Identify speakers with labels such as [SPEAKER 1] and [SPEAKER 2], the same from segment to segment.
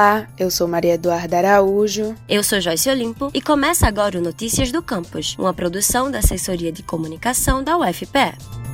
[SPEAKER 1] Olá, eu sou Maria Eduarda Araújo.
[SPEAKER 2] Eu sou Joyce Olimpo e começa agora o Notícias do Campus, uma produção da Assessoria de Comunicação da UFPE.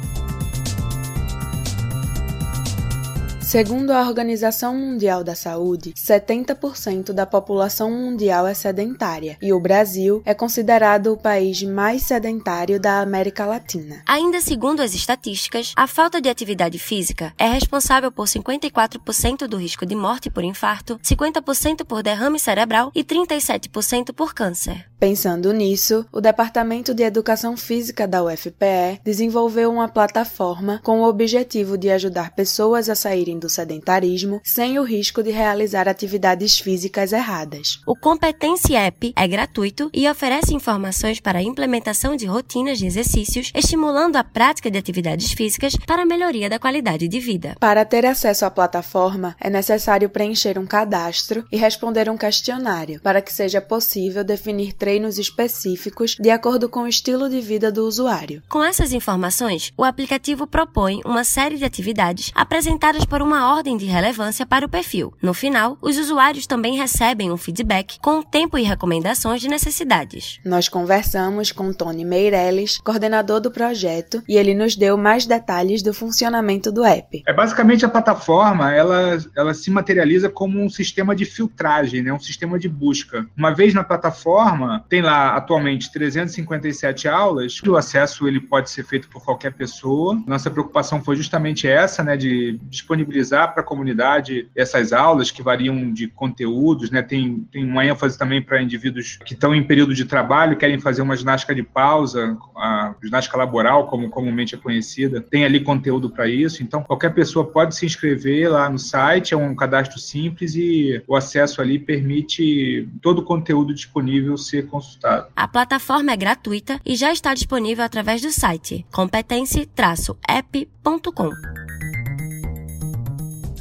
[SPEAKER 1] Segundo a Organização Mundial da Saúde, 70% da população mundial é sedentária e o Brasil é considerado o país mais sedentário da América Latina.
[SPEAKER 2] Ainda segundo as estatísticas, a falta de atividade física é responsável por 54% do risco de morte por infarto, 50% por derrame cerebral e 37% por câncer.
[SPEAKER 1] Pensando nisso, o Departamento de Educação Física da UFPE desenvolveu uma plataforma com o objetivo de ajudar pessoas a saírem do sedentarismo sem o risco de realizar atividades físicas erradas.
[SPEAKER 2] O Competência App é gratuito e oferece informações para a implementação de rotinas de exercícios, estimulando a prática de atividades físicas para a melhoria da qualidade de vida.
[SPEAKER 1] Para ter acesso à plataforma, é necessário preencher um cadastro e responder um questionário para que seja possível definir treinos específicos de acordo com o estilo de vida do usuário.
[SPEAKER 2] Com essas informações, o aplicativo propõe uma série de atividades apresentadas por uma ordem de relevância para o perfil. No final, os usuários também recebem um feedback com o tempo e recomendações de necessidades.
[SPEAKER 1] Nós conversamos com Tony Meirelles, coordenador do projeto, e ele nos deu mais detalhes do funcionamento do app.
[SPEAKER 3] É basicamente a plataforma, ela, ela se materializa como um sistema de filtragem, né, um sistema de busca. Uma vez na plataforma, tem lá atualmente 357 aulas, o acesso ele pode ser feito por qualquer pessoa. Nossa preocupação foi justamente essa, né, de disponibilizar para a comunidade essas aulas que variam de conteúdos, né? Tem, tem uma ênfase também para indivíduos que estão em período de trabalho, querem fazer uma ginástica de pausa, a ginástica laboral, como comumente é conhecida, tem ali conteúdo para isso. Então, qualquer pessoa pode se inscrever lá no site, é um cadastro simples e o acesso ali permite todo o conteúdo disponível ser consultado.
[SPEAKER 2] A plataforma é gratuita e já está disponível através do site competence-app.com.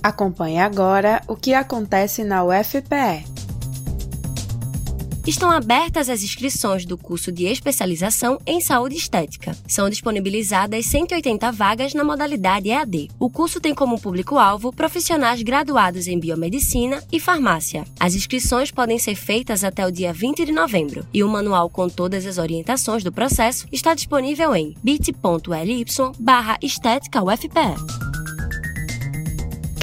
[SPEAKER 1] Acompanhe agora o que acontece na UFPE.
[SPEAKER 2] Estão abertas as inscrições do curso de especialização em saúde estética. São disponibilizadas 180 vagas na modalidade EAD. O curso tem como público-alvo profissionais graduados em biomedicina e farmácia. As inscrições podem ser feitas até o dia 20 de novembro e o manual com todas as orientações do processo está disponível em bit.ly barra estética UFPE.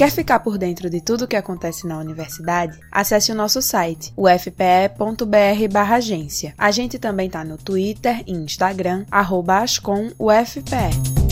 [SPEAKER 1] Quer ficar por dentro de tudo o que acontece na universidade? Acesse o nosso site, ufpe.br/agência. A gente também está no Twitter e Instagram, arroba ascomufpe.